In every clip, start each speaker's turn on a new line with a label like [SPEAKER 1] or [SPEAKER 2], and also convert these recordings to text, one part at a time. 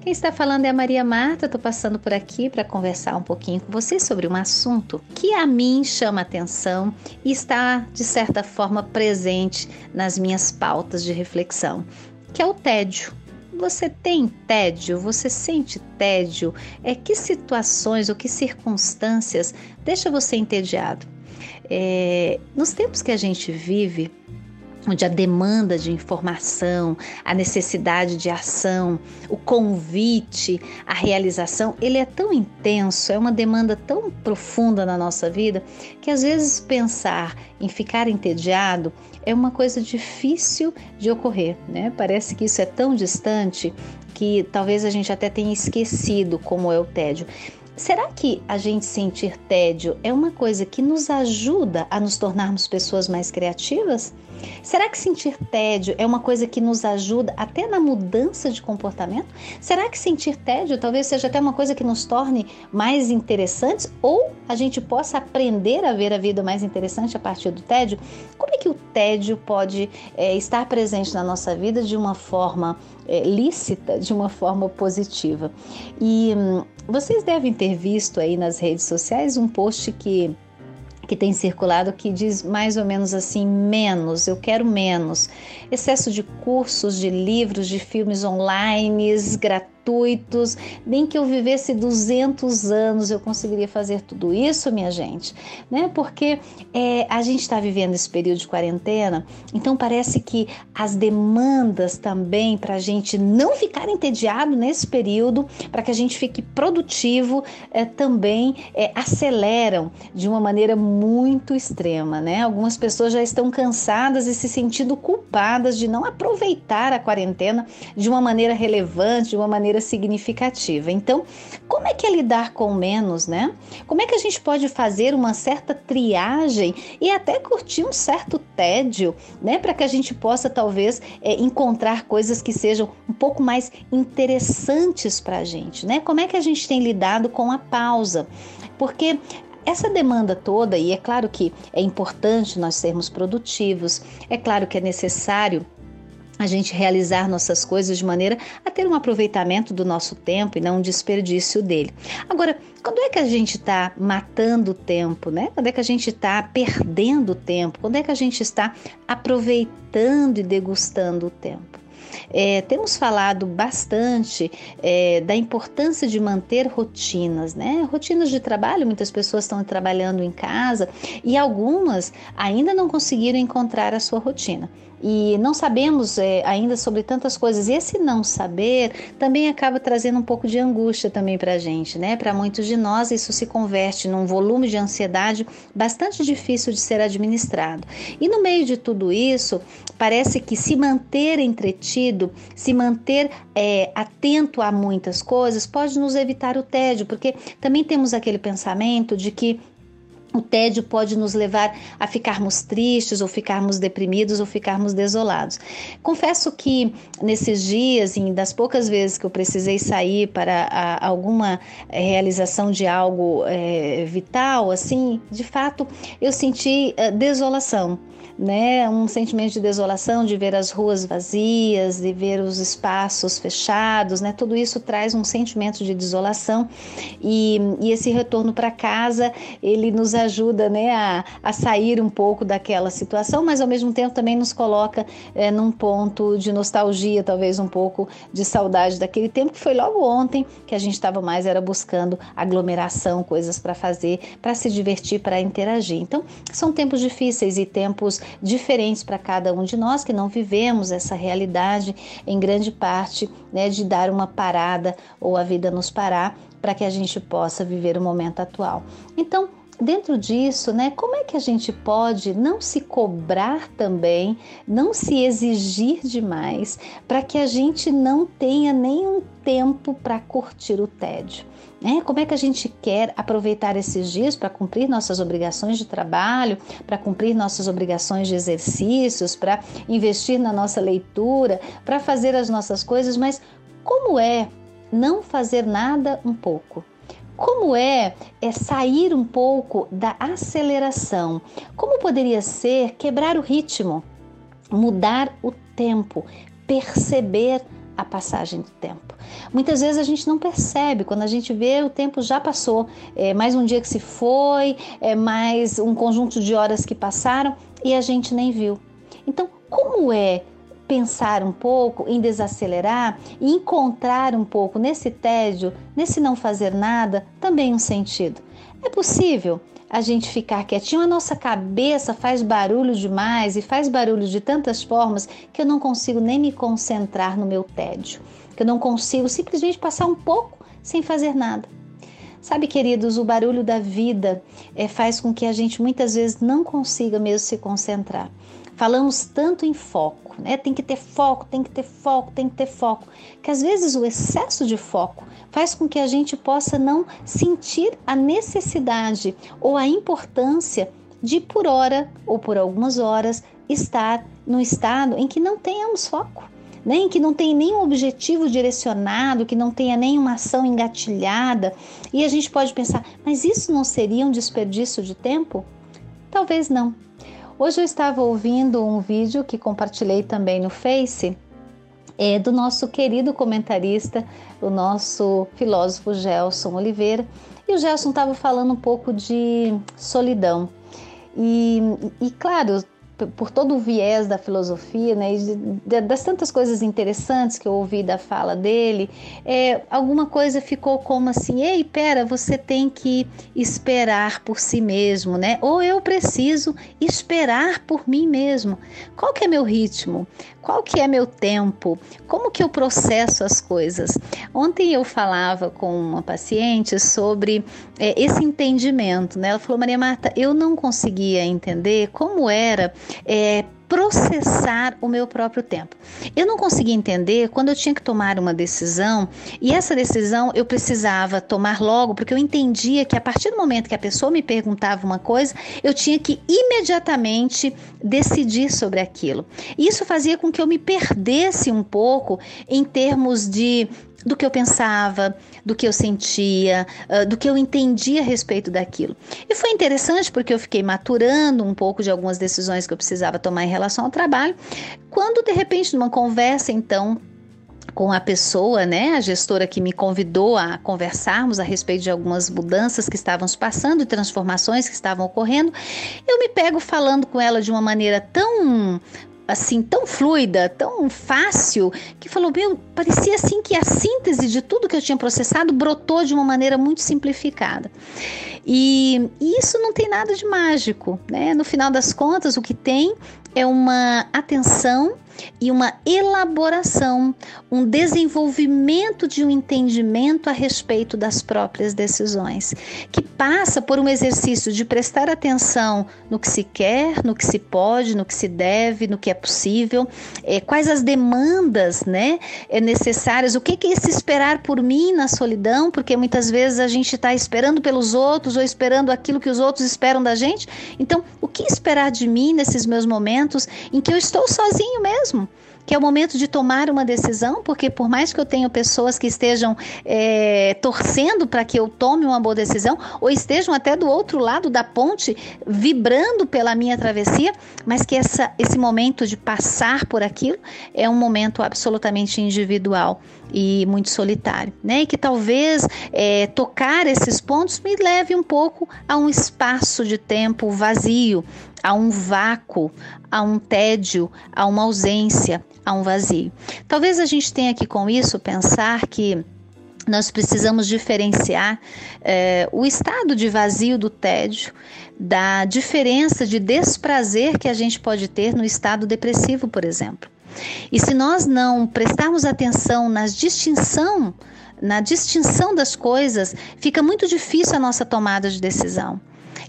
[SPEAKER 1] quem está falando é a Maria Marta. Estou passando por aqui para conversar um pouquinho com vocês sobre um assunto que a mim chama atenção e está, de certa forma, presente nas minhas pautas de reflexão, que é o tédio. Você tem tédio? Você sente tédio? É que situações ou que circunstâncias deixa você entediado? É, nos tempos que a gente vive, onde a demanda de informação, a necessidade de ação, o convite, a realização, ele é tão intenso, é uma demanda tão profunda na nossa vida, que às vezes pensar em ficar entediado é uma coisa difícil de ocorrer, né? Parece que isso é tão distante que talvez a gente até tenha esquecido como é o tédio. Será que a gente sentir tédio é uma coisa que nos ajuda a nos tornarmos pessoas mais criativas? Será que sentir tédio é uma coisa que nos ajuda até na mudança de comportamento? Será que sentir tédio talvez seja até uma coisa que nos torne mais interessantes ou a gente possa aprender a ver a vida mais interessante a partir do tédio? Como é que o tédio pode é, estar presente na nossa vida de uma forma é, lícita, de uma forma positiva? E hum, vocês devem ter visto aí nas redes sociais um post que que tem circulado que diz mais ou menos assim: menos, eu quero menos. Excesso de cursos, de livros, de filmes online, gratuitos gratuitos, nem que eu vivesse 200 anos eu conseguiria fazer tudo isso, minha gente, né? Porque é, a gente está vivendo esse período de quarentena, então parece que as demandas também para a gente não ficar entediado nesse período, para que a gente fique produtivo, é, também é, aceleram de uma maneira muito extrema, né? Algumas pessoas já estão cansadas e se sentindo culpadas de não aproveitar a quarentena de uma maneira relevante, de uma maneira significativa. Então, como é que é lidar com menos, né? Como é que a gente pode fazer uma certa triagem e até curtir um certo tédio, né? Para que a gente possa talvez é, encontrar coisas que sejam um pouco mais interessantes para a gente, né? Como é que a gente tem lidado com a pausa? Porque essa demanda toda, e é claro que é importante nós sermos produtivos, é claro que é necessário a gente realizar nossas coisas de maneira a ter um aproveitamento do nosso tempo e não um desperdício dele. Agora, quando é que a gente está matando o tempo, né? Quando é que a gente está perdendo o tempo? Quando é que a gente está aproveitando e degustando o tempo? É, temos falado bastante é, da importância de manter rotinas, né? Rotinas de trabalho, muitas pessoas estão trabalhando em casa e algumas ainda não conseguiram encontrar a sua rotina e não sabemos é, ainda sobre tantas coisas. E esse não saber também acaba trazendo um pouco de angústia também para a gente, né? Para muitos de nós, isso se converte num volume de ansiedade bastante difícil de ser administrado. E no meio de tudo isso, parece que se manter entretido, se manter é, atento a muitas coisas, pode nos evitar o tédio, porque também temos aquele pensamento de que o tédio pode nos levar a ficarmos tristes, ou ficarmos deprimidos, ou ficarmos desolados. Confesso que nesses dias, e das poucas vezes que eu precisei sair para a, alguma eh, realização de algo é, vital, assim, de fato, eu senti uh, desolação né? Um sentimento de desolação, de ver as ruas vazias, de ver os espaços fechados, né? Tudo isso traz um sentimento de desolação e, e esse retorno para casa ele nos ajuda, né, a, a sair um pouco daquela situação, mas ao mesmo tempo também nos coloca é, num ponto de nostalgia, talvez um pouco de saudade daquele tempo que foi logo ontem que a gente estava mais era buscando aglomeração, coisas para fazer, para se divertir, para interagir. Então, são tempos difíceis e tempos diferentes para cada um de nós que não vivemos essa realidade em grande parte né, de dar uma parada ou a vida nos parar para que a gente possa viver o momento atual. Então, dentro disso, né, como é que a gente pode não se cobrar também, não se exigir demais, para que a gente não tenha nenhum tempo para curtir o tédio? Né? Como é que a gente quer aproveitar esses dias para cumprir nossas obrigações de trabalho, para cumprir nossas obrigações de exercícios, para investir na nossa leitura, para fazer as nossas coisas, mas como é não fazer nada um pouco? Como é, é sair um pouco da aceleração? Como poderia ser quebrar o ritmo, mudar o tempo, perceber a passagem do tempo? Muitas vezes a gente não percebe, quando a gente vê o tempo já passou, é mais um dia que se foi, é mais um conjunto de horas que passaram e a gente nem viu. Então, como é pensar um pouco em desacelerar e encontrar um pouco nesse tédio, nesse não fazer nada, também um sentido. É possível a gente ficar quietinho, a nossa cabeça faz barulho demais e faz barulho de tantas formas que eu não consigo nem me concentrar no meu tédio, que eu não consigo simplesmente passar um pouco sem fazer nada. Sabe, queridos, o barulho da vida é, faz com que a gente muitas vezes não consiga mesmo se concentrar. Falamos tanto em foco, né? Tem que ter foco, tem que ter foco, tem que ter foco, que às vezes o excesso de foco faz com que a gente possa não sentir a necessidade ou a importância de por hora ou por algumas horas estar no estado em que não tenhamos foco, nem né? que não tenha nenhum objetivo direcionado, que não tenha nenhuma ação engatilhada. E a gente pode pensar, mas isso não seria um desperdício de tempo? Talvez não. Hoje eu estava ouvindo um vídeo que compartilhei também no Face é, do nosso querido comentarista, o nosso filósofo Gelson Oliveira. E o Gelson estava falando um pouco de solidão. E, e claro, por todo o viés da filosofia, né, das tantas coisas interessantes que eu ouvi da fala dele, é, alguma coisa ficou como assim: ei, pera, você tem que esperar por si mesmo, né? Ou eu preciso esperar por mim mesmo. Qual que é meu ritmo? Qual que é meu tempo? Como que eu processo as coisas? Ontem eu falava com uma paciente sobre é, esse entendimento, né? Ela falou, Maria Marta, eu não conseguia entender como era é, processar o meu próprio tempo. Eu não conseguia entender quando eu tinha que tomar uma decisão e essa decisão eu precisava tomar logo, porque eu entendia que a partir do momento que a pessoa me perguntava uma coisa, eu tinha que imediatamente decidir sobre aquilo. Isso fazia com que eu me perdesse um pouco em termos de do que eu pensava, do que eu sentia, uh, do que eu entendia a respeito daquilo. E foi interessante porque eu fiquei maturando um pouco de algumas decisões que eu precisava tomar em relação ao trabalho, quando de repente numa conversa então com a pessoa, né, a gestora que me convidou a conversarmos a respeito de algumas mudanças que estavam se passando e transformações que estavam ocorrendo, eu me pego falando com ela de uma maneira tão assim tão fluida, tão fácil, que falou, meu, parecia assim que a síntese de tudo que eu tinha processado brotou de uma maneira muito simplificada. E, e isso não tem nada de mágico, né? No final das contas, o que tem é uma atenção e uma elaboração, um desenvolvimento de um entendimento a respeito das próprias decisões, que passa por um exercício de prestar atenção no que se quer, no que se pode, no que se deve, no que é possível, é, quais as demandas né, é necessárias, o que, que é esse esperar por mim na solidão, porque muitas vezes a gente está esperando pelos outros ou esperando aquilo que os outros esperam da gente. Então, o que esperar de mim nesses meus momentos em que eu estou sozinho mesmo? Mesmo que é o momento de tomar uma decisão, porque por mais que eu tenha pessoas que estejam é, torcendo para que eu tome uma boa decisão, ou estejam até do outro lado da ponte, vibrando pela minha travessia, mas que essa, esse momento de passar por aquilo é um momento absolutamente individual e muito solitário, né? E que talvez é, tocar esses pontos me leve um pouco a um espaço de tempo vazio, a um vácuo, a um tédio, a uma ausência, a um vazio. Talvez a gente tenha que com isso pensar que nós precisamos diferenciar é, o estado de vazio do tédio da diferença de desprazer que a gente pode ter no estado depressivo, por exemplo. E se nós não prestarmos atenção na distinção, na distinção das coisas, fica muito difícil a nossa tomada de decisão.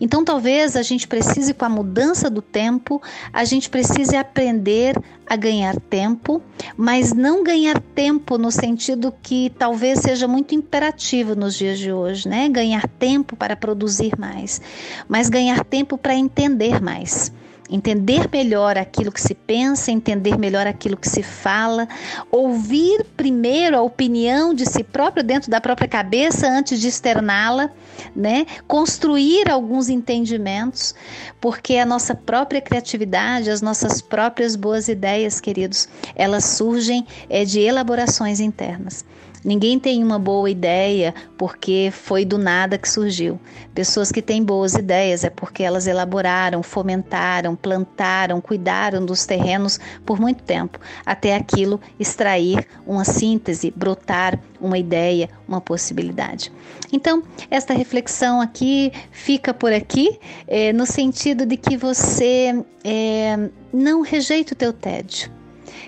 [SPEAKER 1] Então talvez a gente precise, com a mudança do tempo, a gente precise aprender a ganhar tempo, mas não ganhar tempo no sentido que talvez seja muito imperativo nos dias de hoje, né? Ganhar tempo para produzir mais, mas ganhar tempo para entender mais entender melhor aquilo que se pensa, entender melhor aquilo que se fala, ouvir primeiro a opinião de si próprio dentro da própria cabeça antes de externá-la, né? Construir alguns entendimentos, porque a nossa própria criatividade, as nossas próprias boas ideias, queridos, elas surgem é, de elaborações internas. Ninguém tem uma boa ideia porque foi do nada que surgiu. Pessoas que têm boas ideias é porque elas elaboraram, fomentaram, plantaram, cuidaram dos terrenos por muito tempo, até aquilo extrair uma síntese, brotar uma ideia, uma possibilidade. Então, esta reflexão aqui fica por aqui, é, no sentido de que você é, não rejeite o teu tédio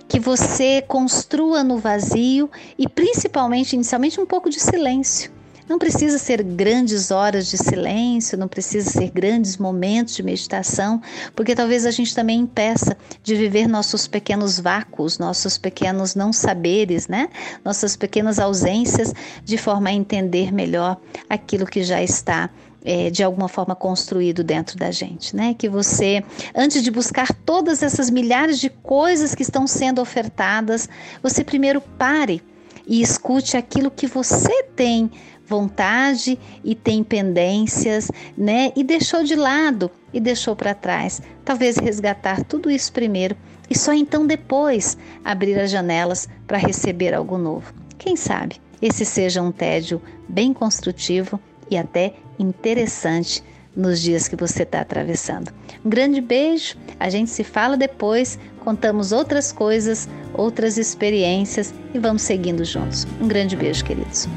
[SPEAKER 1] que você construa no vazio e principalmente, inicialmente, um pouco de silêncio. Não precisa ser grandes horas de silêncio, não precisa ser grandes momentos de meditação, porque talvez a gente também impeça de viver nossos pequenos vácuos, nossos pequenos não saberes, né? Nossas pequenas ausências, de forma a entender melhor aquilo que já está é, de alguma forma construído dentro da gente, né? Que você, antes de buscar todas essas milhares de coisas que estão sendo ofertadas, você primeiro pare e escute aquilo que você tem vontade e tem pendências, né? E deixou de lado e deixou para trás. Talvez resgatar tudo isso primeiro e só então depois abrir as janelas para receber algo novo. Quem sabe esse seja um tédio bem construtivo e até interessante nos dias que você está atravessando. Um grande beijo, a gente se fala depois, contamos outras coisas, outras experiências e vamos seguindo juntos. Um grande beijo, queridos.